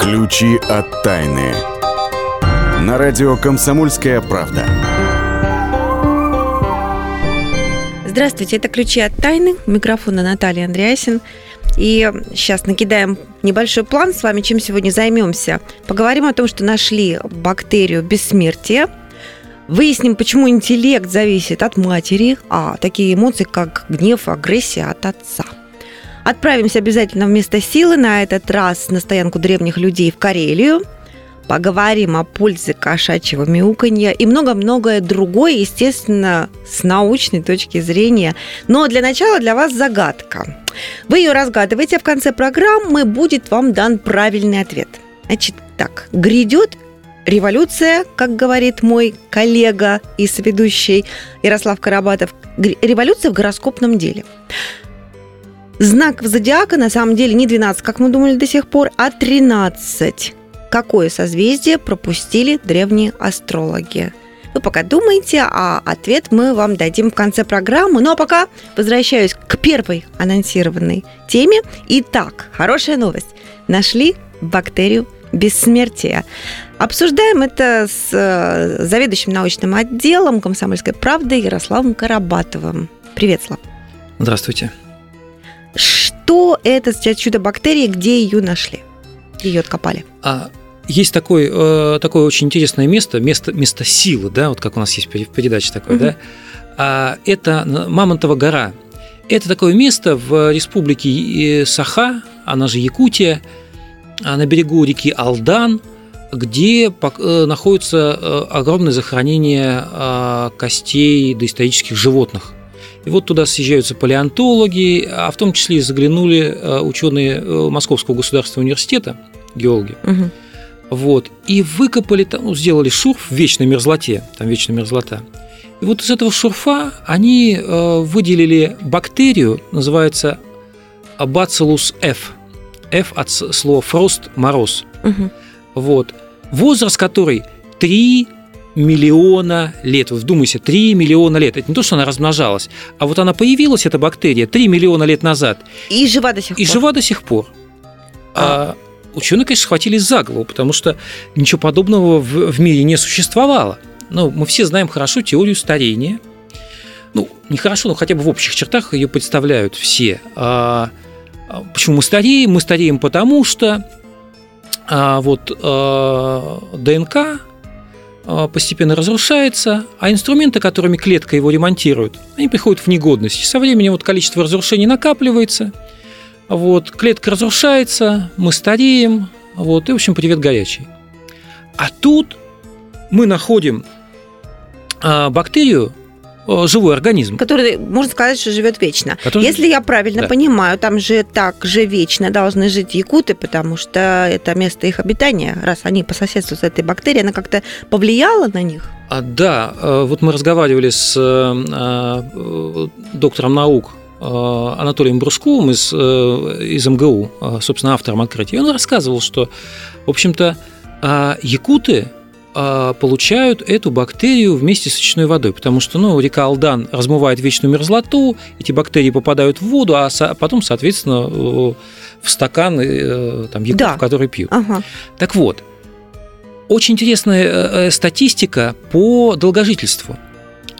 Ключи от тайны. На радио «Комсомольская правда». Здравствуйте, это «Ключи от тайны». У микрофона Наталья Андреасин. И сейчас накидаем небольшой план с вами, чем сегодня займемся. Поговорим о том, что нашли бактерию бессмертия. Выясним, почему интеллект зависит от матери, а такие эмоции, как гнев, агрессия от отца. Отправимся обязательно вместо силы, на этот раз на стоянку древних людей в Карелию. Поговорим о пользе кошачьего мяуканья и много-многое другое, естественно, с научной точки зрения. Но для начала для вас загадка. Вы ее разгадываете, а в конце программы будет вам дан правильный ответ. Значит, так, грядет революция, как говорит мой коллега и соведущий Ярослав Карабатов, революция в гороскопном деле. Знак зодиака на самом деле не 12, как мы думали до сих пор, а 13. Какое созвездие пропустили древние астрологи? Вы пока думаете, а ответ мы вам дадим в конце программы. Ну а пока возвращаюсь к первой анонсированной теме. Итак, хорошая новость. Нашли бактерию бессмертия. Обсуждаем это с э, заведующим научным отделом «Комсомольской правды» Ярославом Карабатовым. Привет, Слав. Здравствуйте. Что это за чудо-бактерия, где ее нашли? Ее откопали? А, есть такое, э, такое очень интересное место, место, место силы, да, вот как у нас есть в передаче такое, угу. да. А, это Мамонтова гора. Это такое место в республике Саха, она же Якутия, а, на берегу реки Алдан, где э, находится э, огромное захоронение а, костей доисторических животных. И вот туда съезжаются палеонтологи, а в том числе и заглянули э, ученые э, Московского государственного университета, геологи. Угу. Вот, и выкопали там, ну, сделали шурф в вечной мерзлоте, там вечная мерзлота. И вот из этого шурфа они э, выделили бактерию, называется Bacillus F. F от слова frost – мороз. Угу. Вот. Возраст которой 3 миллиона лет. Вы вдумайся, 3 миллиона лет. Это не то, что она размножалась, а вот она появилась, эта бактерия, 3 миллиона лет назад. И жива до сих и пор. И жива до сих пор. А, а ученые, конечно, схватились за голову, потому что ничего подобного в, в мире не существовало. Ну, мы все знаем хорошо теорию старения. Ну, нехорошо, но хотя бы в общих чертах ее представляют все. А, а почему мы стареем? Мы стареем потому, что а, вот а, ДНК постепенно разрушается, а инструменты, которыми клетка его ремонтирует, они приходят в негодность. Со временем вот количество разрушений накапливается, вот, клетка разрушается, мы стареем, вот, и, в общем, привет горячий. А тут мы находим а, бактерию, живой организм. Который, можно сказать, что живет вечно. Который... Если я правильно да. понимаю, там же так же вечно должны жить якуты, потому что это место их обитания, раз они по соседству с этой бактерией, она как-то повлияла на них? А, да, э, вот мы разговаривали с э, доктором наук Анатолием Брусковым из, из МГУ, собственно, автором открытия. И он рассказывал, что, в общем-то, якуты а, получают эту бактерию вместе с речной водой, потому что ну, река Алдан размывает вечную мерзлоту, эти бактерии попадают в воду, а потом, соответственно, в стакан э, там, яков, да. который пьют. Ага. Так вот, очень интересная э, э, статистика по долгожительству –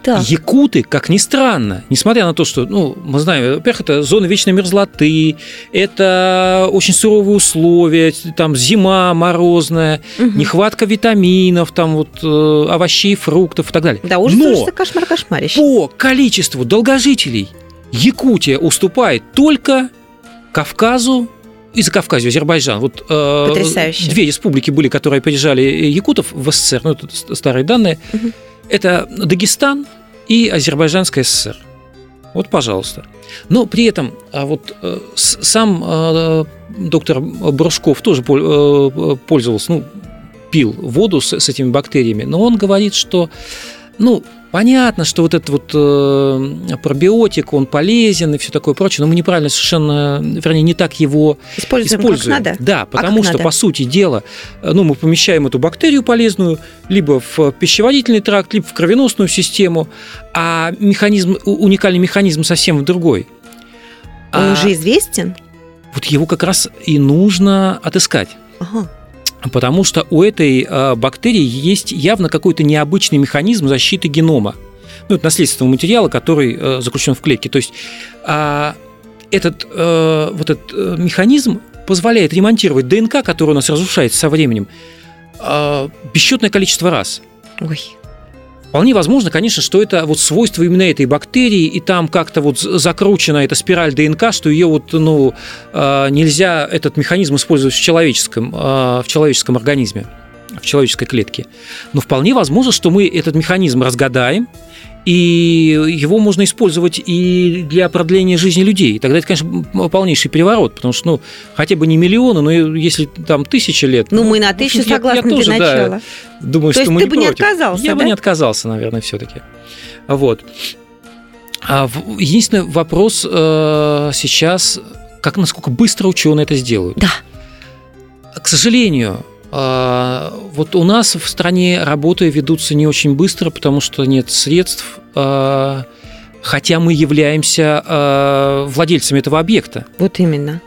так. Якуты, как ни странно, несмотря на то, что, ну, мы знаем, во-первых, это зона вечной мерзлоты, это очень суровые условия, там зима морозная, угу. нехватка витаминов, там вот э, овощей, фруктов и так далее. Да, ужас, Но кошмар, кошмарище. по количеству долгожителей Якутия уступает только Кавказу и за Кавказью, Азербайджан. Вот э, Потрясающе. две республики были, которые опережали якутов в СССР, ну, это старые данные. Угу. Это Дагестан и Азербайджанская ССР. Вот, пожалуйста. Но при этом а вот э, сам э, доктор Брушков тоже э, пользовался, ну, пил воду с, с этими бактериями, но он говорит, что ну, понятно, что вот этот вот э, пробиотик, он полезен и все такое прочее, но мы неправильно совершенно, вернее, не так его используем. используем. Как надо? Да, а потому а что, надо? по сути дела, э, ну, мы помещаем эту бактерию полезную либо в пищеводительный тракт, либо в кровеносную систему, а механизм, уникальный механизм совсем другой. Он а, уже известен? Вот его как раз и нужно отыскать. Ага. Потому что у этой э, бактерии есть явно какой-то необычный механизм защиты генома. Ну, это наследственного материала, который э, заключен в клетке. То есть а, этот, э, вот этот механизм позволяет ремонтировать ДНК, которая у нас разрушается со временем, бесчетное количество раз. Ой. Вполне возможно, конечно, что это вот свойство именно этой бактерии, и там как-то вот закручена эта спираль ДНК, что ее вот, ну, а, нельзя этот механизм использовать в человеческом, а, в человеческом организме, в человеческой клетке. Но вполне возможно, что мы этот механизм разгадаем, и его можно использовать и для продления жизни людей. Тогда это, конечно, полнейший переворот, потому что, ну, хотя бы не миллионы, но если там тысяча лет... Ну, мы на тысячу согласны я, я тоже, для начала. Да, думаю, То что мы ты не бы против. не отказался, Я да? бы не отказался, наверное, все таки Вот. А единственный вопрос э, сейчас, как насколько быстро ученые это сделают. Да. К сожалению, вот у нас в стране работы ведутся не очень быстро, потому что нет средств, а, хотя мы являемся а, владельцами этого объекта. Вот именно.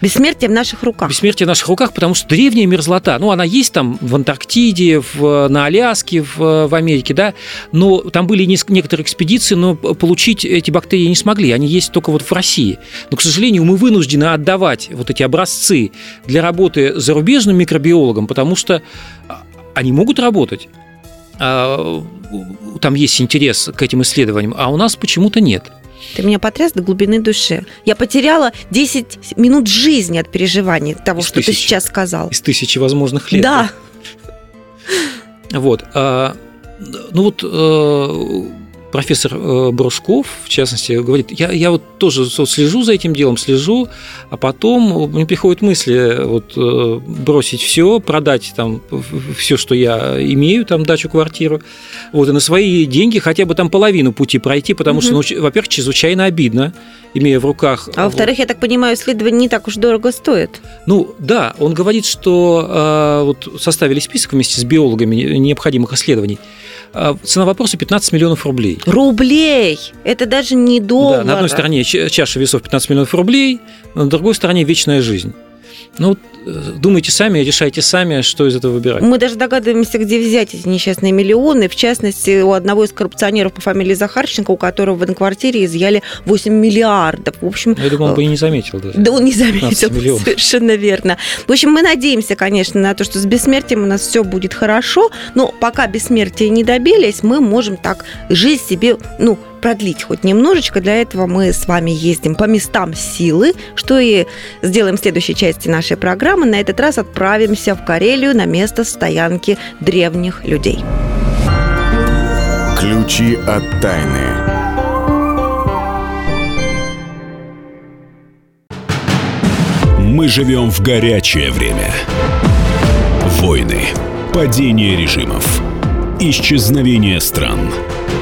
Бессмертие в наших руках. Бессмертие в наших руках, потому что древняя мерзлота, ну, она есть там в Антарктиде, в, на Аляске, в, в Америке, да, но там были некоторые экспедиции, но получить эти бактерии не смогли, они есть только вот в России. Но, к сожалению, мы вынуждены отдавать вот эти образцы для работы зарубежным микробиологам, потому что они могут работать, а, там есть интерес к этим исследованиям, а у нас почему-то нет. Ты меня потряс до глубины души. Я потеряла 10 минут жизни от переживаний того, Из что тысячи. ты сейчас сказал. Из тысячи возможных лет. Да. Вот. А, ну вот э, профессор э, Брушков, в частности, говорит, я, я вот тоже слежу за этим делом, слежу, а потом мне приходят мысли э, вот, э, бросить все, продать там все, что я имею, там дачу, квартиру, вот, и на свои деньги хотя бы там половину пути пройти, потому угу. что, ну, во-первых, чрезвычайно обидно, имея в руках... А во-вторых, вот, я так понимаю, исследование не так уж дорого стоит. Ну, да, он говорит, что э, вот составили список вместе с биологами необходимых исследований, цена вопроса 15 миллионов рублей. Рублей! Это даже не доллар. Да, на одной стороне чаша весов 15 миллионов рублей, на другой стороне вечная жизнь. Ну, думайте сами, решайте сами, что из этого выбирать. Мы даже догадываемся, где взять эти несчастные миллионы. В частности, у одного из коррупционеров по фамилии Захарченко, у которого в квартире изъяли 8 миллиардов. В общем, Я думаю, он бы и не заметил даже. Да, он не заметил, совершенно верно. В общем, мы надеемся, конечно, на то, что с бессмертием у нас все будет хорошо, но пока бессмертия не добились, мы можем так жизнь себе, ну, продлить хоть немножечко. Для этого мы с вами ездим по местам силы, что и сделаем в следующей части нашей программы. На этот раз отправимся в Карелию на место стоянки древних людей. Ключи от тайны. Мы живем в горячее время. Войны, падение режимов, исчезновение стран –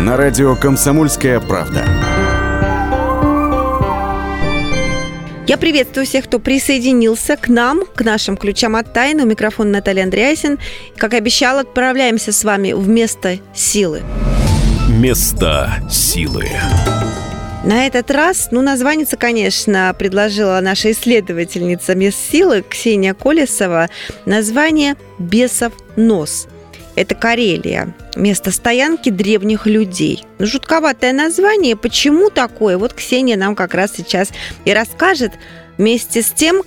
на радио «Комсомольская правда». Я приветствую всех, кто присоединился к нам, к нашим ключам от тайны. У микрофона Наталья Андреасин. Как и обещала, отправляемся с вами в место силы. Место силы. На этот раз, ну, названица, конечно, предложила наша исследовательница мест силы Ксения Колесова название «Бесов нос». Это Карелия, место стоянки древних людей. Жутковатое название. Почему такое? Вот Ксения нам как раз сейчас и расскажет вместе с тем,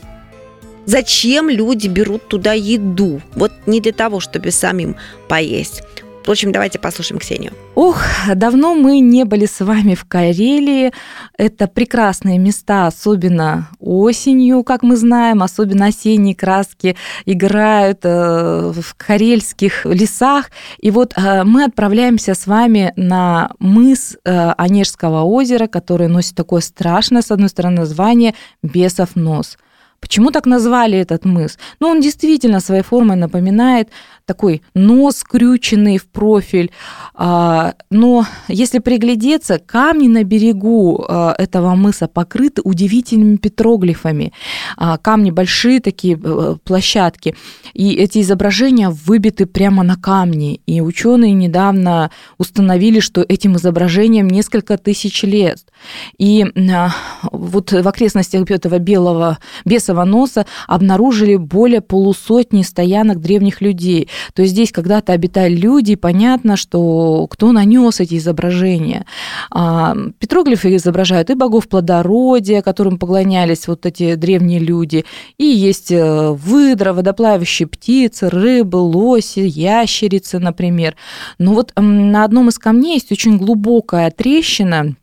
зачем люди берут туда еду. Вот не для того, чтобы самим поесть. В общем, давайте послушаем Ксению. Ох, давно мы не были с вами в Карелии. Это прекрасные места, особенно осенью, как мы знаем, особенно осенние краски играют э, в карельских лесах. И вот э, мы отправляемся с вами на мыс э, Онежского озера, который носит такое страшное, с одной стороны, название Бесов нос. Почему так назвали этот мыс? Ну, он действительно своей формой напоминает такой нос скрюченный в профиль. А, но если приглядеться, камни на берегу а, этого мыса покрыты удивительными петроглифами. А, камни большие такие э, площадки. И эти изображения выбиты прямо на камни. И ученые недавно установили, что этим изображениям несколько тысяч лет. И вот в окрестностях этого белого бесового носа обнаружили более полусотни стоянок древних людей. То есть здесь когда-то обитали люди, понятно, что кто нанес эти изображения. А, петроглифы изображают и богов плодородия, которым поклонялись вот эти древние люди, и есть э, выдра, водоплавающие птицы, рыбы, лоси, ящерицы, например. Но вот на одном из камней есть очень глубокая трещина,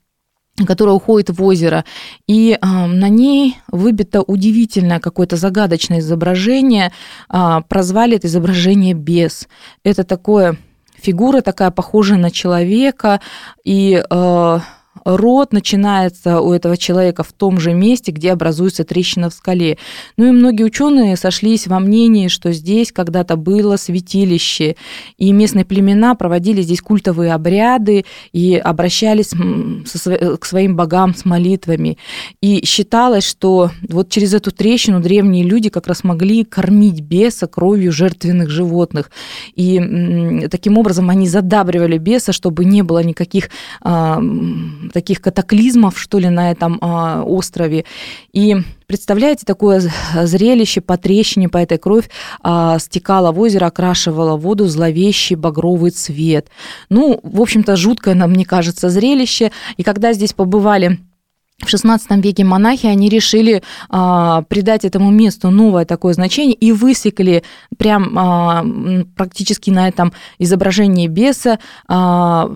которая уходит в озеро, и э, на ней выбито удивительное какое-то загадочное изображение. Э, прозвали это изображение бес. Это такое фигура такая похожая на человека, и э, рот начинается у этого человека в том же месте, где образуется трещина в скале. Ну и многие ученые сошлись во мнении, что здесь когда-то было святилище, и местные племена проводили здесь культовые обряды и обращались к своим богам с молитвами. И считалось, что вот через эту трещину древние люди как раз могли кормить беса кровью жертвенных животных. И таким образом они задабривали беса, чтобы не было никаких а, таких катаклизмов, что ли, на этом а, острове. И представляете, такое зрелище по трещине, по этой кровь а, стекала в озеро, окрашивала воду зловещий багровый цвет. Ну, в общем-то, жуткое, нам мне кажется, зрелище. И когда здесь побывали в XVI веке монахи, они решили а, придать этому месту новое такое значение и высекли прям а, практически на этом изображении беса а,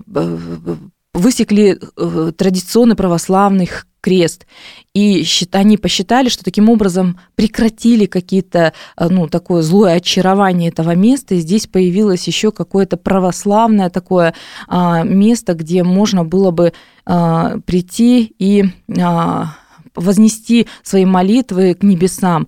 высекли э, традиционный православный крест. И они посчитали, что таким образом прекратили какие-то, э, ну, такое злое очарование этого места, и здесь появилось еще какое-то православное такое а, место, где можно было бы а, прийти и а, вознести свои молитвы к небесам.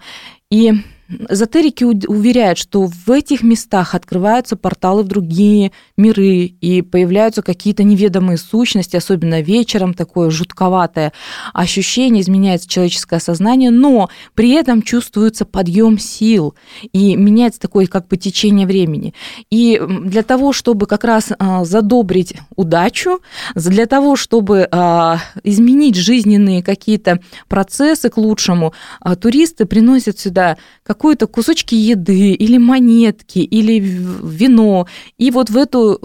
И Эзотерики уверяют, что в этих местах открываются порталы в другие миры и появляются какие-то неведомые сущности, особенно вечером, такое жутковатое ощущение, изменяется человеческое сознание, но при этом чувствуется подъем сил и меняется такое как бы течение времени. И для того, чтобы как раз а, задобрить удачу, для того, чтобы а, изменить жизненные какие-то процессы к лучшему, а, туристы приносят сюда как какую-то кусочки еды или монетки или вино. И вот в эту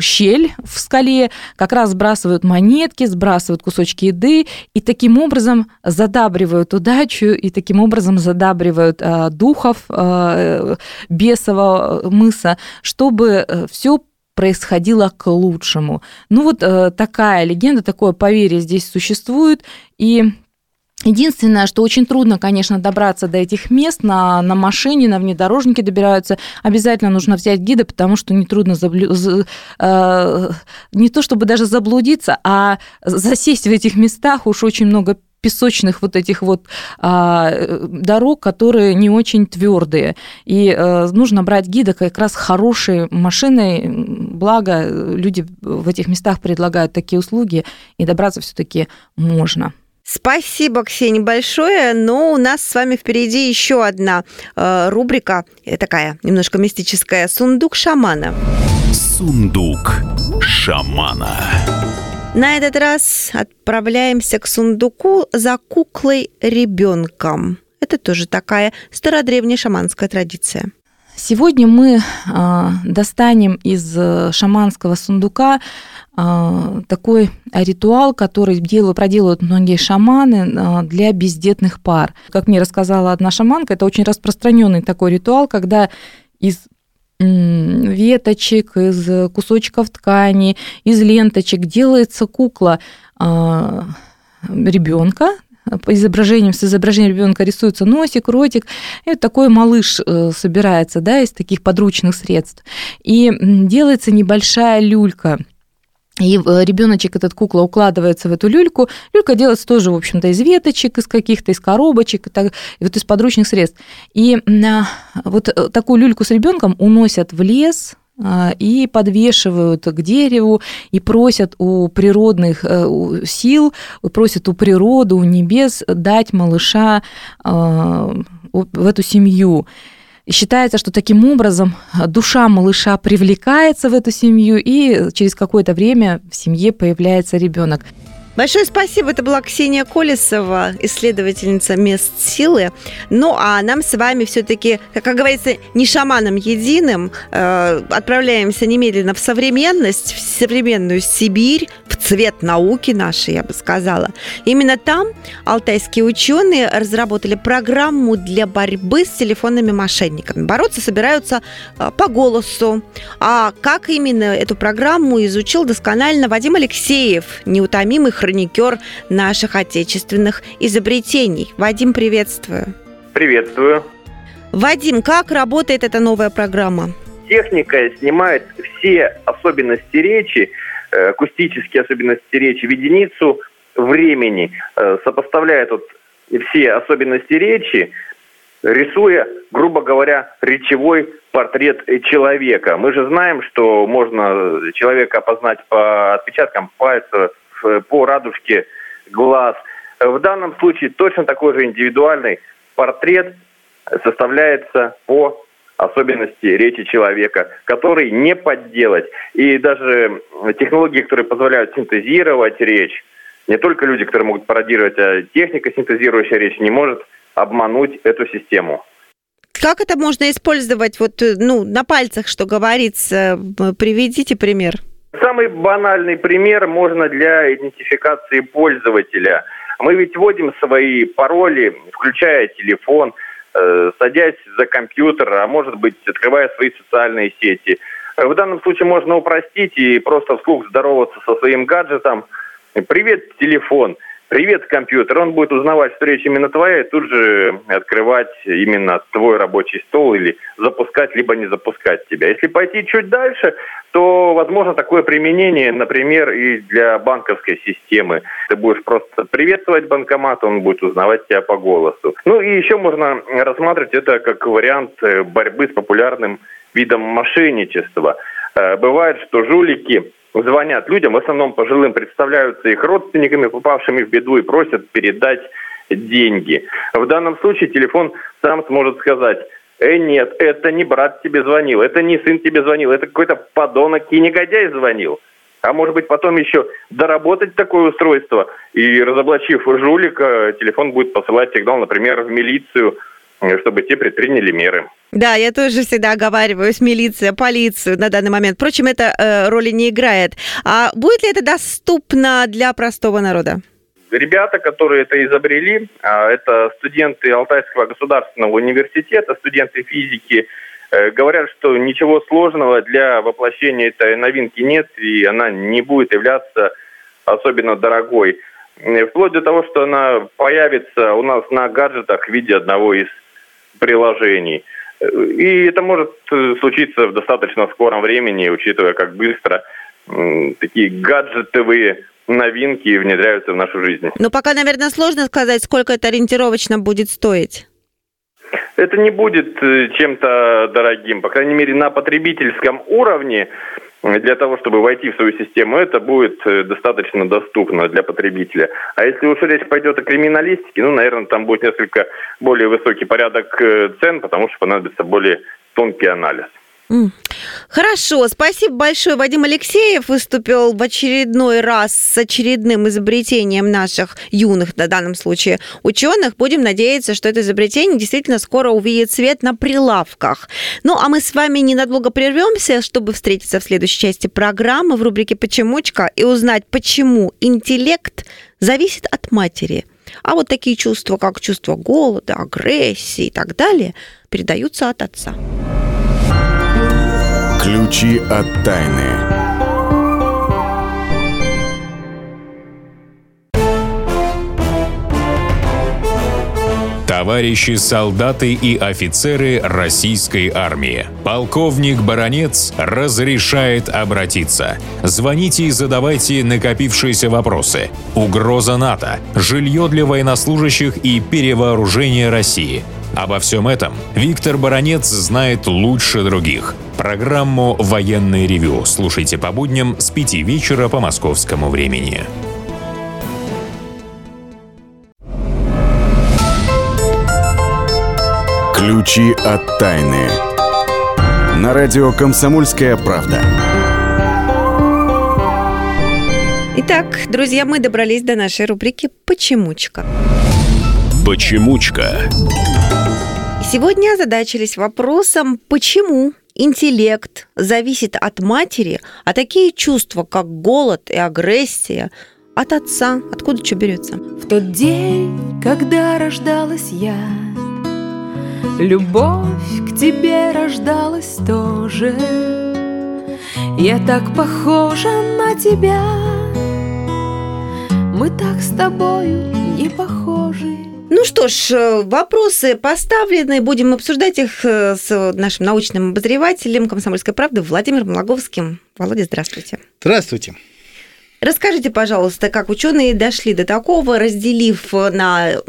щель в скале как раз сбрасывают монетки, сбрасывают кусочки еды и таким образом задабривают удачу и таким образом задабривают э, духов э, бесового мыса, чтобы э, все происходило к лучшему. Ну вот э, такая легенда, такое поверье здесь существует, и Единственное, что очень трудно, конечно, добраться до этих мест на, на машине, на внедорожнике добираются. Обязательно нужно взять гида, потому что нетрудно заблю... э, не то чтобы даже заблудиться, а засесть в этих местах уж очень много песочных вот этих вот а, дорог, которые не очень твердые. И а, нужно брать гида как раз хорошей машиной. Благо, люди в этих местах предлагают такие услуги, и добраться все-таки можно. Спасибо, Ксения, большое. Но у нас с вами впереди еще одна э, рубрика, такая немножко мистическая, «Сундук шамана». Сундук шамана. На этот раз отправляемся к сундуку за куклой ребенком. Это тоже такая стародревняя шаманская традиция. Сегодня мы а, достанем из э, шаманского сундука а, такой ритуал, который делают, проделывают многие шаманы а, для бездетных пар. Как мне рассказала одна шаманка, это очень распространенный такой ритуал, когда из веточек, из кусочков ткани, из ленточек делается кукла ребенка, по изображениям, с изображением ребенка рисуется носик, ротик, и вот такой малыш э, собирается, да, из таких подручных средств. И делается небольшая люлька и э, ребеночек, этот кукла, укладывается в эту люльку. Люлька делается тоже, в общем-то, из веточек, из каких-то, из коробочек, и, так, и вот из подручных средств. И вот э, такую люльку с ребенком уносят в лес, и подвешивают к дереву и просят у природных э, сил, просят у природы, у небес дать малыша а, в эту семью. И считается, что таким образом душа малыша привлекается в эту семью, и через какое-то время в семье появляется ребенок. Большое спасибо. Это была Ксения Колесова, исследовательница мест силы. Ну, а нам с вами все-таки, как говорится, не шаманом единым, э, отправляемся немедленно в современность, в современную Сибирь, в цвет науки нашей, я бы сказала. Именно там алтайские ученые разработали программу для борьбы с телефонными мошенниками. Бороться собираются э, по голосу. А как именно эту программу изучил досконально Вадим Алексеев, неутомимый хроникер наших отечественных изобретений. Вадим, приветствую. Приветствую. Вадим, как работает эта новая программа? Техника снимает все особенности речи, э, акустические особенности речи в единицу времени, э, сопоставляет вот все особенности речи, рисуя, грубо говоря, речевой портрет человека. Мы же знаем, что можно человека опознать по отпечаткам пальцев, по радужке глаз. В данном случае точно такой же индивидуальный портрет составляется по особенности речи человека, который не подделать. И даже технологии, которые позволяют синтезировать речь, не только люди, которые могут пародировать, а техника, синтезирующая речь, не может обмануть эту систему. Как это можно использовать вот, э, ну, на пальцах, что говорится? Приведите пример. Самый банальный пример можно для идентификации пользователя. Мы ведь вводим свои пароли, включая телефон, э, садясь за компьютер, а может быть, открывая свои социальные сети. В данном случае можно упростить и просто вслух здороваться со своим гаджетом. «Привет, телефон!» «Привет, компьютер!» Он будет узнавать, что речь именно твоя, и тут же открывать именно твой рабочий стол или запускать, либо не запускать тебя. Если пойти чуть дальше, то возможно такое применение, например, и для банковской системы. Ты будешь просто приветствовать банкомат, он будет узнавать тебя по голосу. Ну и еще можно рассматривать это как вариант э, борьбы с популярным видом мошенничества. Э, бывает, что жулики звонят людям, в основном пожилым, представляются их родственниками, попавшими в беду, и просят передать деньги. В данном случае телефон сам сможет сказать, Э, нет, это не брат тебе звонил, это не сын тебе звонил, это какой-то подонок и негодяй звонил. А может быть потом еще доработать такое устройство и разоблачив жулика, телефон будет посылать сигнал, например, в милицию, чтобы те предприняли меры. Да, я тоже всегда оговариваюсь, милиция, полицию на данный момент. Впрочем, это э, роли не играет. А будет ли это доступно для простого народа? Ребята, которые это изобрели, а, это студенты Алтайского государственного университета, студенты физики, э, говорят, что ничего сложного для воплощения этой новинки нет, и она не будет являться особенно дорогой. Э, вплоть до того, что она появится у нас на гаджетах в виде одного из приложений. Э, и это может случиться в достаточно скором времени, учитывая, как быстро такие гаджетовые новинки внедряются в нашу жизнь. Но пока, наверное, сложно сказать, сколько это ориентировочно будет стоить. Это не будет э, чем-то дорогим, по крайней мере, на потребительском уровне для того, чтобы войти в свою систему, это будет э, достаточно доступно для потребителя. А если уж речь пойдет о криминалистике, ну, наверное, там будет несколько более высокий порядок э, цен, потому что понадобится более тонкий анализ. Хорошо, спасибо большое. Вадим Алексеев выступил в очередной раз с очередным изобретением наших юных, на данном случае, ученых. Будем надеяться, что это изобретение действительно скоро увидит свет на прилавках. Ну, а мы с вами ненадолго прервемся, чтобы встретиться в следующей части программы в рубрике «Почемучка» и узнать, почему интеллект зависит от матери. А вот такие чувства, как чувство голода, агрессии и так далее, передаются от отца. Ключи от тайны. Товарищи солдаты и офицеры российской армии. Полковник Баронец разрешает обратиться. Звоните и задавайте накопившиеся вопросы. Угроза НАТО, жилье для военнослужащих и перевооружение России. Обо всем этом Виктор Баранец знает лучше других. Программу «Военный ревю» слушайте по будням с 5 вечера по московскому времени. Ключи от тайны. На радио «Комсомольская правда». Итак, друзья, мы добрались до нашей рубрики «Почемучка». Почемучка. Сегодня озадачились вопросом, почему интеллект зависит от матери, а такие чувства, как голод и агрессия, от отца. Откуда что берется? В тот день, когда рождалась я, Любовь к тебе рождалась тоже. Я так похожа на тебя, Мы так с тобою не похожи. Ну что ж, э, вопросы поставлены, будем обсуждать их э, с нашим научным обозревателем «Комсомольской правды» Владимиром Логовским. Володя, здравствуйте. Здравствуйте. Расскажите, пожалуйста, как ученые дошли до такого, разделив на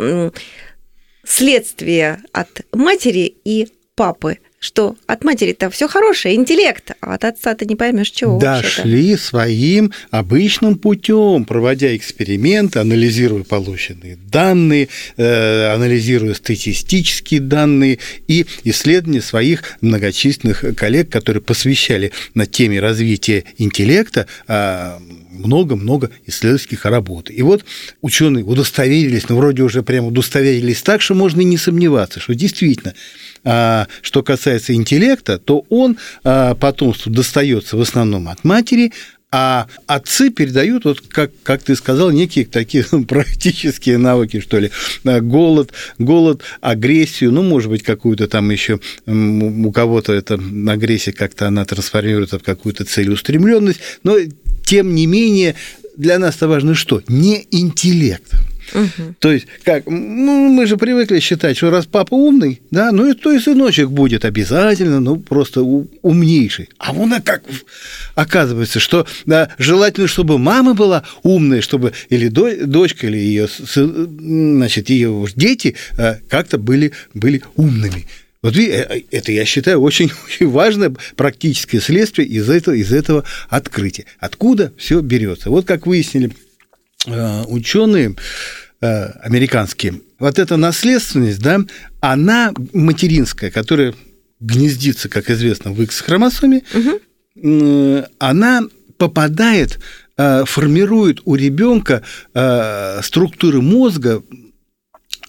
следствие от матери и папы, что от матери-то все хорошее, интеллект, а от отца ты не поймешь чего. вообще-то. Дошли своим обычным путем, проводя эксперименты, анализируя полученные данные, э, анализируя статистические данные и исследования своих многочисленных коллег, которые посвящали на теме развития интеллекта а, много-много исследовательских работ. И вот ученые удостоверились, ну, вроде уже прямо удостоверились так, что можно и не сомневаться, что действительно а, что касается интеллекта, то он а, потомству достается в основном от матери, а отцы передают, вот как, как ты сказал, некие такие практические навыки, что ли, А, голод, голод, агрессию, ну, может быть, какую-то там еще у кого-то эта агрессия как-то она трансформируется в какую-то целеустремленность, но тем не менее для нас-то важно что? Не интеллект. То есть, как, ну, мы же привыкли считать, что раз папа умный, да, ну и то и сыночек будет обязательно, ну, просто умнейший. А вон а как оказывается, что да, желательно, чтобы мама была умная, чтобы или до- дочка, или ее, значит, ее дети э, как-то были, были умными. Вот ви- э, это, я считаю, очень, очень важное практическое следствие из этого, из этого открытия. Откуда все берется? Вот как выяснили э, ученые э, американские, вот эта наследственность, да, она материнская, которая гнездится, как известно, в X-хромосоме, э, она попадает, э, формирует у ребенка структуры мозга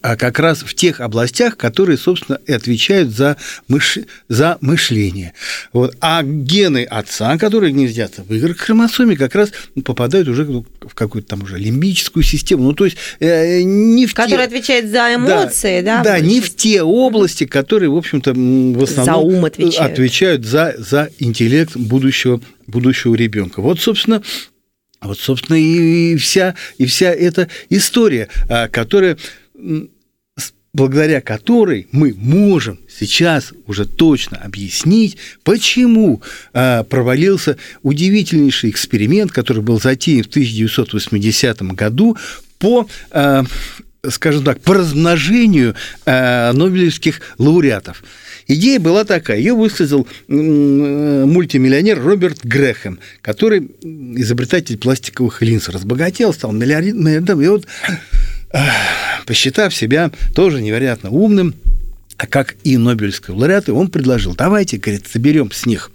как раз в тех областях, которые, собственно, и отвечают за, мыш... за мышление. Вот. А гены отца, которые гнездятся в Y-хромосоме, как раз попадают уже в какую-то там уже лимбическую систему. Ну, то есть э, не в Который те... отвечает за эмоции, да? Да, не в те области, которые, в общем-то, в основном За ум отвечают. отвечают за, за интеллект будущего, будущего ребенка. Вот, собственно, вот, собственно, и вся, и вся эта история, а, которая благодаря которой мы можем сейчас уже точно объяснить, почему а, провалился удивительнейший эксперимент, который был затеян в 1980 году по а, скажем так, по размножению а, нобелевских лауреатов. Идея была такая, ее высказал мультимиллионер Роберт Грэхэм, который изобретатель пластиковых линз, разбогател, стал миллиард- миллиардером, и вот, посчитав себя тоже невероятно умным, а как и Нобелевские лауреаты, он предложил, давайте, говорит, соберем с них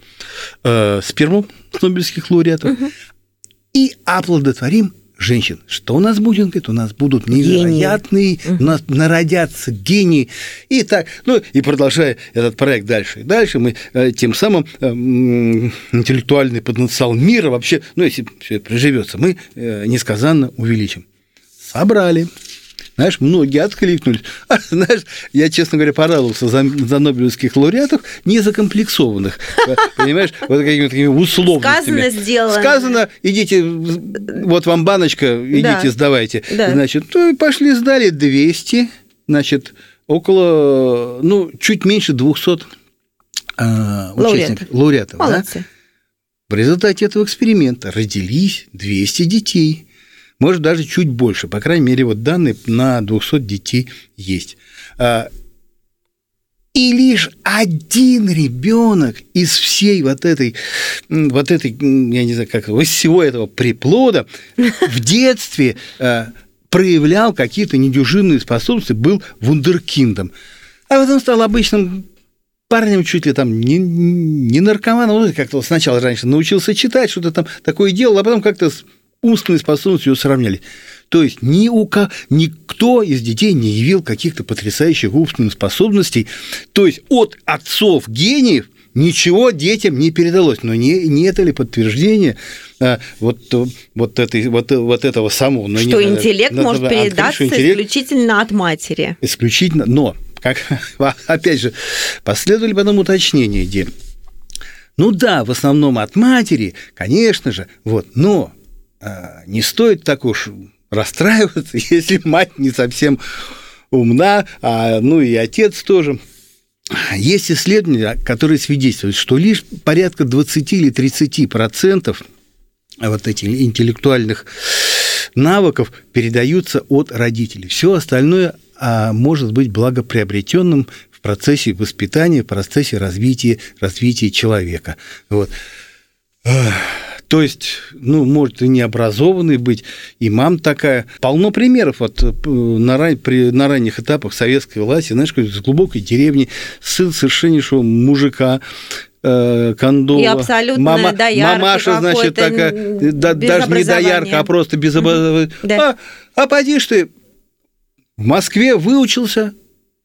э, сперму с Нобелевских лауреатов и оплодотворим женщин. Что у нас будет? Говорит, у нас будут невероятные, у нас народятся гении. И так, ну, и продолжая этот проект дальше и дальше, мы э, тем самым э, интеллектуальный потенциал мира вообще, ну, если все приживется, мы э, несказанно увеличим. Собрали. Знаешь, многие откликнулись. А, знаешь, я, честно говоря, порадовался за, за нобелевских лауреатов, не закомплексованных, понимаешь, вот какими-то такими условностями. Сказано, сделано. Сказано, идите, вот вам баночка, идите, Да. сдавайте. Да. Значит, ну, пошли, сдали 200, значит, около, ну, чуть меньше 200 э, участников, лауреатов. Молодцы. Да? В результате этого эксперимента родились 200 детей. Может, даже чуть больше. По крайней мере, вот данные на 200 детей есть. А, и лишь один ребенок из всей вот этой, вот этой, я не знаю, как из всего этого приплода в детстве а, проявлял какие-то недюжинные способности, был вундеркиндом. А потом стал обычным парнем чуть ли там не, не наркоманом, как-то сначала раньше научился читать, что-то там такое делал, а потом как-то умственной способностью сравняли. То есть ни у кого, никто из детей не явил каких-то потрясающих умственных способностей. То есть от отцов гениев ничего детям не передалось. Но не, не это ли подтверждение а, вот, вот, этой, вот, вот этого самого? Но что не, интеллект надо, может надо передаться интеллект, исключительно от матери. Исключительно, но, как, опять же, последовали потом уточнения, где ну да, в основном от матери, конечно же, вот, но не стоит так уж расстраиваться, если мать не совсем умна, а, ну и отец тоже. Есть исследования, которые свидетельствуют, что лишь порядка 20 или 30 процентов вот этих интеллектуальных навыков передаются от родителей. Все остальное а, может быть благоприобретенным в процессе воспитания, в процессе развития, развития человека. Вот. То есть, ну, может и необразованный быть, и мам такая. Полно примеров вот э, на, ран... при... на ранних этапах советской власти, знаешь, из глубокой деревни, сын совершеннейшего мужика, э, Кондова. И абсолютно Мама, доярка Мамаша, значит, такая, да, даже не доярка, а просто без образования. Да. А, а поди ты, в Москве выучился,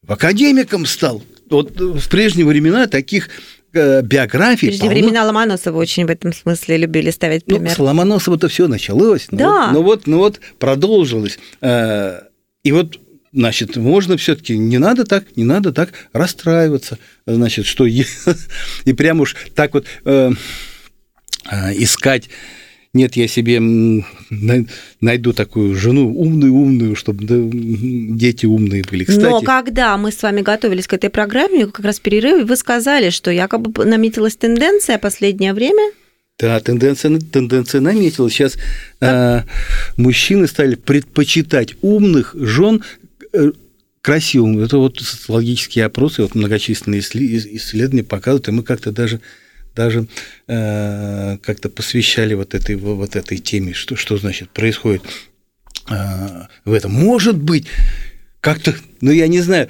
академиком стал. Вот в прежние времена таких Э, биографии. Прежде полно... времена Ломоносова очень в этом смысле любили ставить ну, пример. Ну, с Ломоносова-то все началось. Да. Ну вот, ну вот продолжилось. Э, и вот Значит, можно все-таки не надо так, не надо так расстраиваться, значит, что и прям уж так вот э, искать нет, я себе найду такую жену умную-умную, чтобы дети умные были. Кстати, Но когда мы с вами готовились к этой программе, как раз перерыве, вы сказали, что якобы наметилась тенденция последнее время да, тенденция, тенденция наметилась. Сейчас э, мужчины стали предпочитать умных жен э, красивым. Это вот социологические опросы, вот многочисленные исследования показывают, и мы как-то даже даже э, как-то посвящали вот этой, вот этой теме, что, что значит происходит э, в этом. Может быть, как-то, ну я не знаю,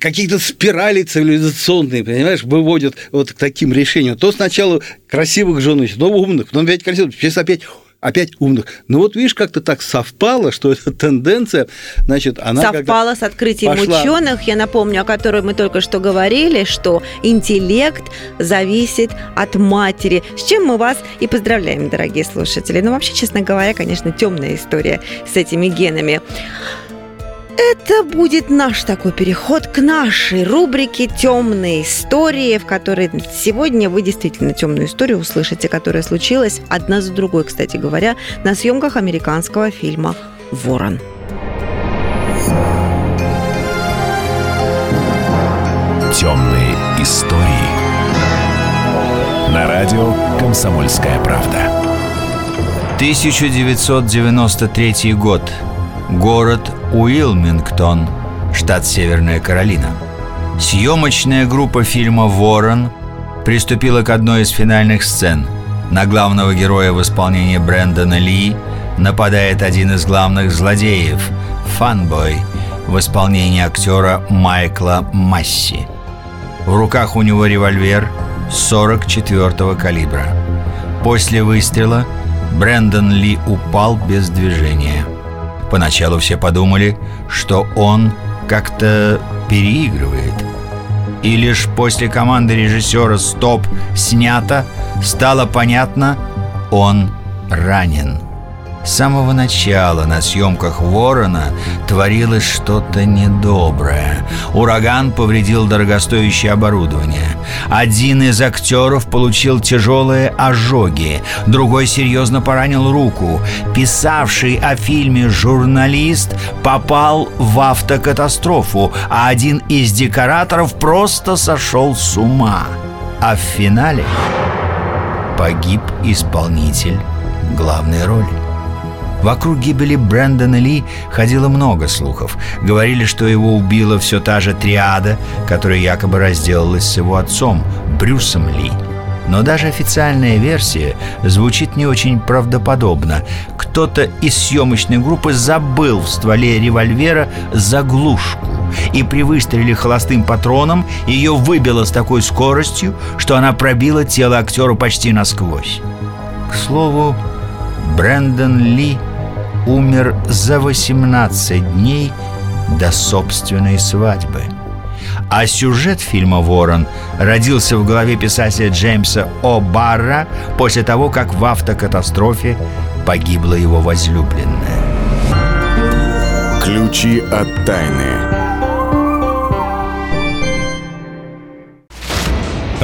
какие-то спирали цивилизационные, понимаешь, выводят вот к таким решениям. То сначала красивых жен, но умных, потом опять красивых, сейчас опять опять умных. Но вот видишь, как-то так совпало, что эта тенденция, значит, она совпала с открытием пошла... ученых, я напомню, о которой мы только что говорили, что интеллект зависит от матери, с чем мы вас и поздравляем, дорогие слушатели. Ну, вообще, честно говоря, конечно, темная история с этими генами. Это будет наш такой переход к нашей рубрике «Темные истории», в которой сегодня вы действительно темную историю услышите, которая случилась одна за другой, кстати говоря, на съемках американского фильма «Ворон». Темные истории. На радио «Комсомольская правда». 1993 год. Город Уилмингтон, штат Северная Каролина. Съемочная группа фильма «Ворон» приступила к одной из финальных сцен. На главного героя в исполнении Брэндона Ли нападает один из главных злодеев – Фанбой в исполнении актера Майкла Масси. В руках у него револьвер 44-го калибра. После выстрела Брэндон Ли упал без движения – Поначалу все подумали, что он как-то переигрывает. И лишь после команды режиссера «Стоп! Снято!» стало понятно, он ранен. С самого начала на съемках «Ворона» творилось что-то недоброе. Ураган повредил дорогостоящее оборудование. Один из актеров получил тяжелые ожоги, другой серьезно поранил руку. Писавший о фильме журналист попал в автокатастрофу, а один из декораторов просто сошел с ума. А в финале погиб исполнитель главной роли. Вокруг гибели Брэндона Ли ходило много слухов. Говорили, что его убила все та же триада, которая якобы разделалась с его отцом, Брюсом Ли. Но даже официальная версия звучит не очень правдоподобно. Кто-то из съемочной группы забыл в стволе револьвера заглушку, и при выстреле холостым патроном ее выбило с такой скоростью, что она пробила тело актера почти насквозь. К слову, Брэндон Ли умер за 18 дней до собственной свадьбы. А сюжет фильма «Ворон» родился в голове писателя Джеймса О'Барра после того, как в автокатастрофе погибла его возлюбленная. Ключи от тайны.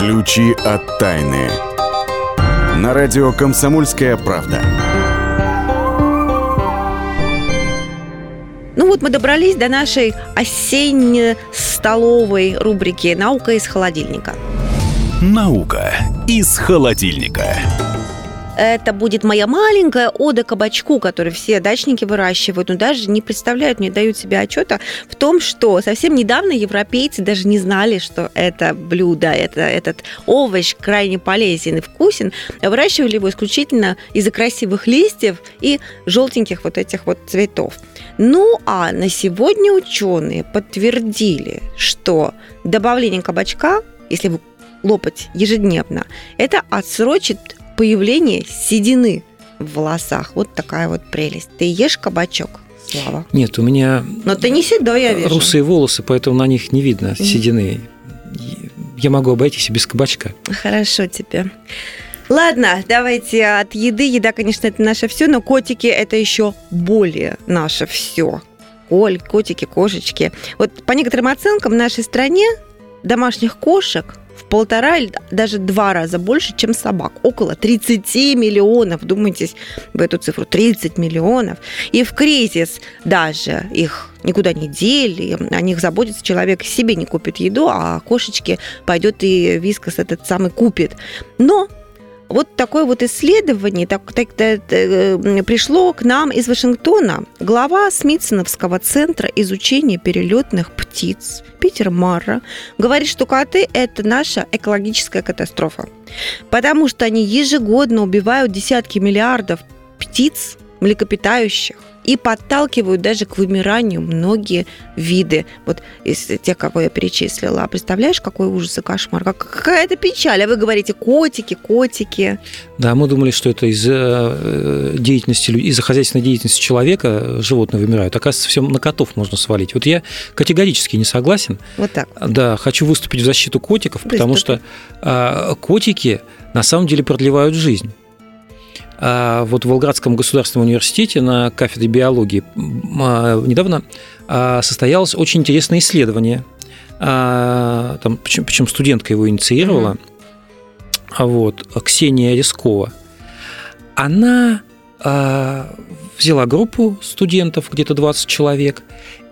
Ключи от тайны. На радио «Комсомольская правда». Ну вот мы добрались до нашей осенне-столовой рубрики «Наука из холодильника». Наука из холодильника. Это будет моя маленькая ода кабачку, который все дачники выращивают, но даже не представляют, не дают себе отчета в том, что совсем недавно европейцы даже не знали, что это блюдо, это, этот овощ крайне полезен и вкусен. Выращивали его исключительно из-за красивых листьев и желтеньких вот этих вот цветов. Ну а на сегодня ученые подтвердили, что добавление кабачка, если вы лопать ежедневно, это отсрочит появление седины в волосах. Вот такая вот прелесть. Ты ешь кабачок, Слава? Нет, у меня Но ты не седой, я вижу. русые волосы, поэтому на них не видно седины. Я могу обойтись и без кабачка. Хорошо тебе. Ладно, давайте от еды. Еда, конечно, это наше все, но котики это еще более наше все. Коль, котики, кошечки. Вот по некоторым оценкам в нашей стране домашних кошек полтора или даже два раза больше, чем собак. Около 30 миллионов, думайтесь в эту цифру, 30 миллионов. И в кризис даже их никуда не дели, о них заботится человек, себе не купит еду, а кошечке пойдет и вискас этот самый купит. Но вот такое вот исследование так, так, так, э, пришло к нам из Вашингтона. Глава Смитсоновского центра изучения перелетных птиц Питер Марра говорит, что коты – это наша экологическая катастрофа, потому что они ежегодно убивают десятки миллиардов птиц, млекопитающих, и подталкивают даже к вымиранию многие виды. Вот из тех, кого я перечислила. Представляешь, какой ужас и кошмар? Какая-то печаль. А вы говорите котики, котики. Да, мы думали, что это из-за э, деятельности, из-за хозяйственной деятельности человека животные вымирают. Оказывается, все на котов можно свалить. Вот я категорически не согласен. Вот так. Да, хочу выступить в защиту котиков, Выступи. потому что а, котики на самом деле продлевают жизнь. А вот в Волгоградском государственном университете на кафедре биологии а, недавно а, состоялось очень интересное исследование. Там, причем, причем студентка его инициировала. Mm-hmm. Вот, Ксения Рискова. Она взяла группу студентов, где-то 20 человек,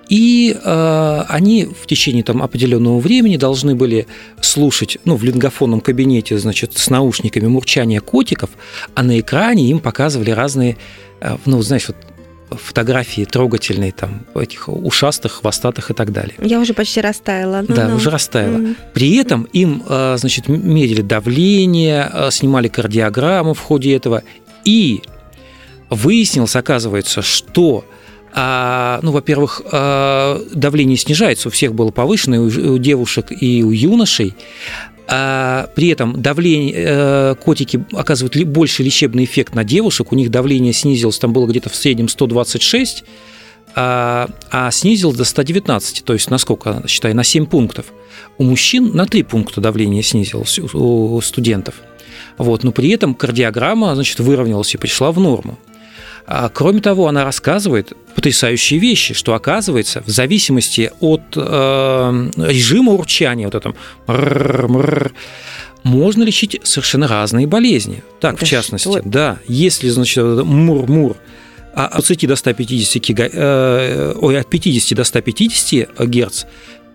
и э, они в течение там, определенного времени должны были слушать ну, в лингофонном кабинете значит, с наушниками мурчание котиков, а на экране им показывали разные, э, ну, знаешь, вот фотографии трогательные, там, этих ушастых, хвостатых и так далее. Я уже почти растаяла. Ну, да, ну. уже растаяла. Мгм. При этом им, э, значит, мерили давление, э, снимали кардиограмму в ходе этого, и выяснилось, оказывается, что ну, во-первых, а, давление снижается, у всех было повышено, и у девушек, и у юношей. А, При этом давление, э, котики оказывают больше лечебный эффект на девушек, у них давление снизилось, там было где-то в среднем 126, а, а снизилось до 119, то есть на сколько, считай, на 7 пунктов. У мужчин на 3 пункта давление снизилось у студентов. Вот, но при этом кардиограмма, значит, выровнялась и пришла в норму. А, Кроме того, она рассказывает потрясающие вещи, что оказывается, в зависимости от э, режима урчания, вот этом можно лечить совершенно разные болезни. Так, Да в частности, что? да, если, значит, мур-мур от 20 до 150 гига, ой, от 50 до 150 герц,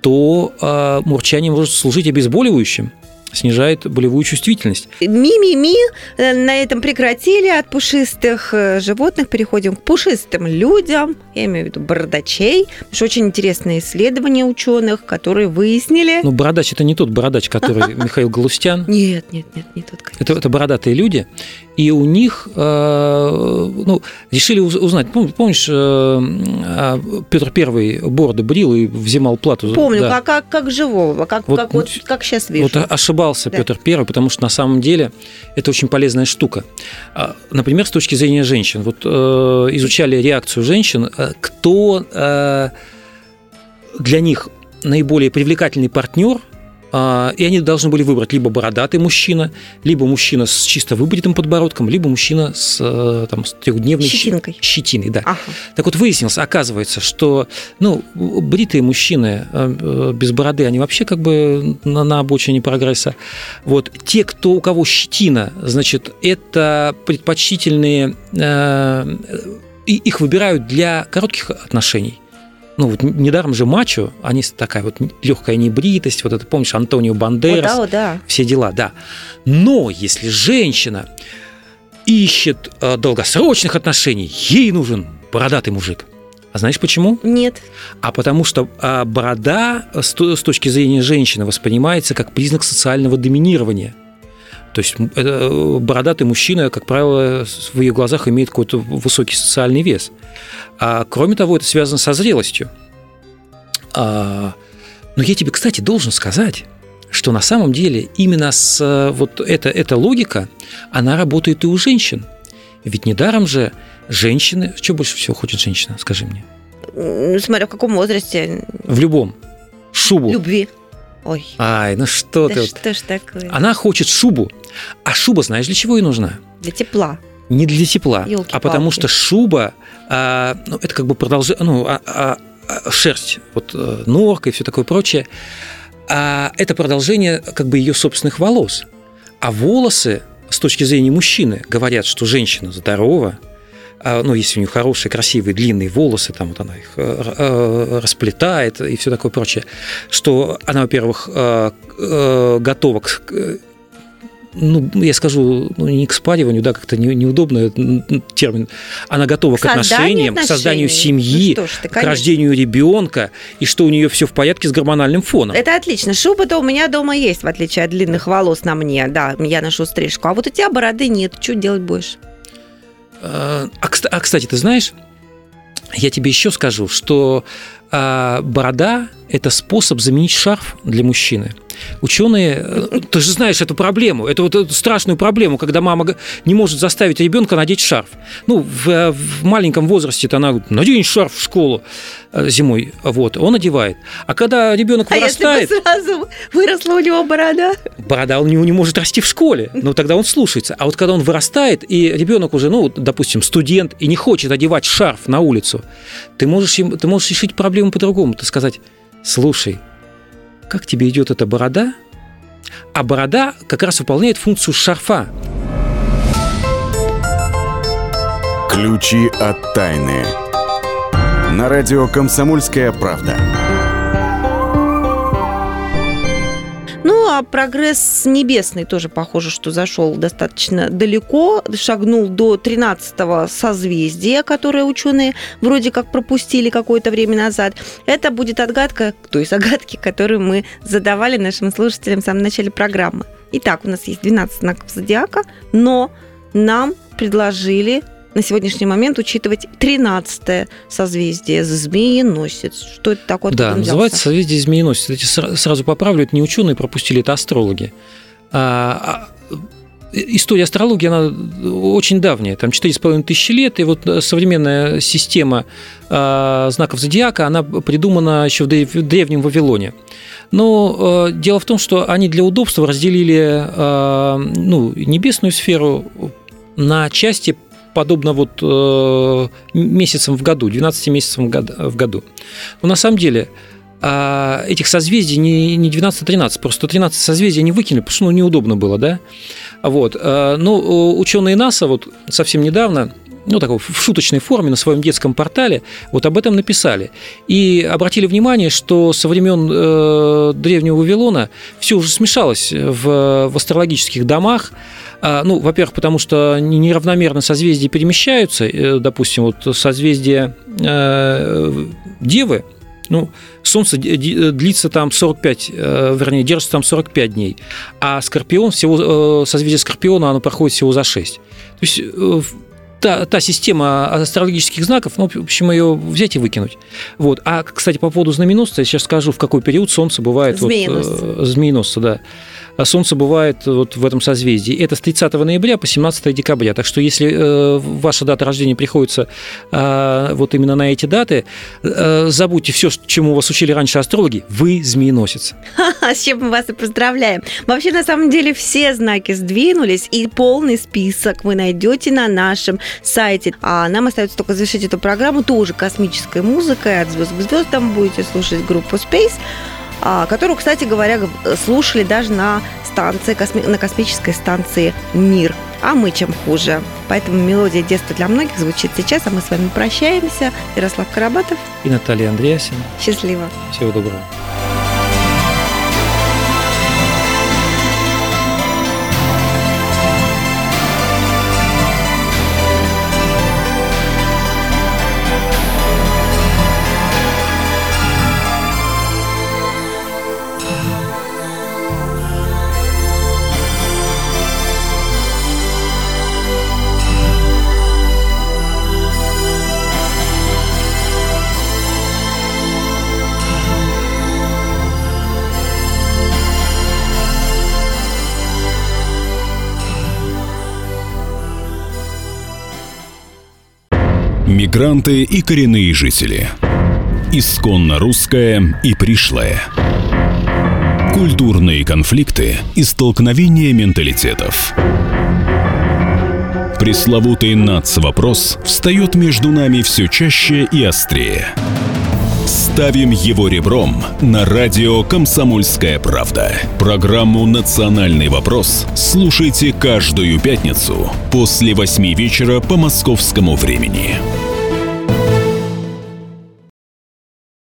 то э, мурчание может служить обезболивающим, снижает болевую чувствительность. Ми-ми-ми э, на этом прекратили от пушистых э, животных. Переходим к пушистым людям. Я имею в виду бородачей. Потому что очень интересные исследования ученых, которые выяснили... Ну, бородач это не тот бородач, который Михаил Галустян. Нет, нет, нет, не тот. Это, это бородатые люди, и у них э, ну, решили уз- узнать. Пом- Помнишь, э, Петр Первый бороды брил и взимал плату? Помню, Да. как, как, как живого, как, Вот, как, вот, как сейчас вижу. Вот ошибался Да. Петр Первый, потому что на самом деле это очень полезная штука. А, Например, с точки зрения женщин. Вот э, изучали реакцию женщин, э, кто э, для них наиболее привлекательный партнер, и они должны были выбрать либо бородатый мужчина, либо мужчина с чисто выбритым подбородком, либо мужчина с, э, там, с трехдневной Щетинкой. щетиной. Да. Ага. Так вот, выяснилось, оказывается, что ну, бритые мужчины э, э, без бороды, они вообще как бы на, на обочине прогресса. Вот те, кто, у кого щетина, значит, это предпочтительные, э, и их выбирают для коротких отношений. Ну, вот недаром же мачо, они такая вот легкая небритость, вот это, помнишь, Антонио О, Бандерас, да, о, да. все дела, да. Но если женщина ищет э, долгосрочных отношений, ей нужен бородатый мужик. А знаешь почему? Нет. А потому что а, борода с, то- с точки зрения женщины воспринимается как признак социального доминирования. То есть м, э, бородатый мужчина, как правило, в ее глазах имеет какой-то высокий социальный вес. А кроме того, это связано со зрелостью. А, но я тебе, кстати, должен сказать, что на самом деле именно с э, вот эта, эта логика, она работает и у женщин. Ведь недаром же женщины... Что больше всего хочет женщина, скажи мне? Смотря в каком возрасте. В любом. Шубу. Любви. Ой. Ай, ну что да ты. вот. что ж такое? Она хочет шубу. А шуба, знаешь, для чего ей нужна? Для тепла. Не для тепла, Ёлки-палки. а потому что шуба, а, ну, это как бы продолжение, ну, а- а- а, шерсть, вот э, норка и все такое прочее, а это продолжение как бы ее собственных волос. А волосы, с точки зрения мужчины, говорят, что женщина здорова, ну, если у нее хорошие, красивые, длинные волосы, там вот она их э, э, расплетает и все такое прочее, что она, во-первых, э, готова к, ну, я скажу, ну, не к спариванию, да, как-то не- неудобно термин. Она готова к, К отношениям, к созданию отношений. семьи, Ну ж ты, к рождению ребенка, и что у нее все в порядке с гормональным фоном. Это отлично. Шуба-то у меня дома есть, в отличие от длинных волос на мне. Да, я ношу стрижку. А вот у тебя бороды нет. Что делать будешь? А, а, кста- кстати, ты знаешь, я тебе еще скажу, что а, борода – это способ заменить шарф для мужчины. Ученые, э, ты же знаешь эту проблему, эту вот эту страшную проблему, когда мама не может заставить ребенка надеть шарф. Ну, в, э, в маленьком возрасте она говорит, надень шарф в школу э, зимой, вот, он одевает. А когда ребенок А если вырастает, бы сразу выросла у него борода? борода у него не может расти в школе, но тогда он слушается. А вот когда он вырастает, и ребенок уже, ну, допустим, студент, и не хочет одевать шарф на улицу, ты можешь, им, ты можешь решить проблему по-другому. Ты сказать, слушай, как тебе идет эта борода? А борода как раз выполняет функцию шарфа. Ключи от тайны. На радио «Комсомольская правда». Ну, а прогресс небесный тоже похоже, что зашел достаточно далеко, шагнул до 13-го созвездия, которое ученые вроде как пропустили какое-то время назад. Это будет отгадка той загадки, которую мы задавали нашим слушателям в самом начале программы. Итак, у нас есть 12 знаков зодиака, но нам предложили на сегодняшний момент учитывать 13 созвездие Змееносец. Что это такое? Да, называется созвездие Змееносец. Эти сразу поправлю, это не ученые пропустили, это астрологи. А, а, история астрологии, она очень давняя, там 4,5 тысячи лет, и вот современная система а, знаков зодиака, она придумана еще в древнем Вавилоне. Но дело в том, что они для удобства разделили ну, небесную сферу на части подобно вот э, месяцам в году, 12 месяцам в году. Но на самом деле а этих созвездий не, не 12, а 13, просто 13 созвездий они выкинули, потому что ну, неудобно было, да. Вот. Э, но ученые НАСА вот совсем недавно ну, такой, в шуточной форме на своем детском портале вот об этом написали. И обратили внимание, что со времен э, Древнего Вавилона все уже смешалось в, в астрологических домах, а, ну, во-первых, потому что неравномерно созвездия перемещаются. Э, допустим, вот созвездие э, Девы, ну, Солнце длится там 45, э, вернее, держится там 45 дней, а Скорпион, всего, созвездие Скорпиона, оно проходит всего за 6. То есть та, та система астрологических знаков, ну, в общем, ее взять и выкинуть. Вот. А, кстати, по поводу знаменосца, я сейчас скажу, в какой период Солнце бывает... Змееносца. Вот, змееносца, да. А Солнце бывает вот в этом созвездии. Это с 30 ноября по 17 декабря. Так что если э, ваша дата рождения приходится э, вот именно на эти даты, э, забудьте все, чему вас учили раньше астрологи, вы змееносец. С чем мы вас и поздравляем. Вообще, на самом деле, все знаки сдвинулись, и полный список вы найдете на нашем сайте. А нам остается только завершить эту программу тоже космической музыкой. От звезд к звездам будете слушать группу Space. А, которую, кстати говоря, слушали даже на станции, на космической станции «Мир». А мы чем хуже. Поэтому мелодия детства для многих звучит сейчас, а мы с вами прощаемся. Ярослав Карабатов и Наталья Андреасина. Счастливо. Всего доброго. Мигранты и коренные жители. Исконно русское и пришлое. Культурные конфликты и столкновения менталитетов. Пресловутый НАЦ-вопрос встает между нами все чаще и острее. Ставим его ребром на радио «Комсомольская правда». Программу «Национальный вопрос» слушайте каждую пятницу после восьми вечера по московскому времени.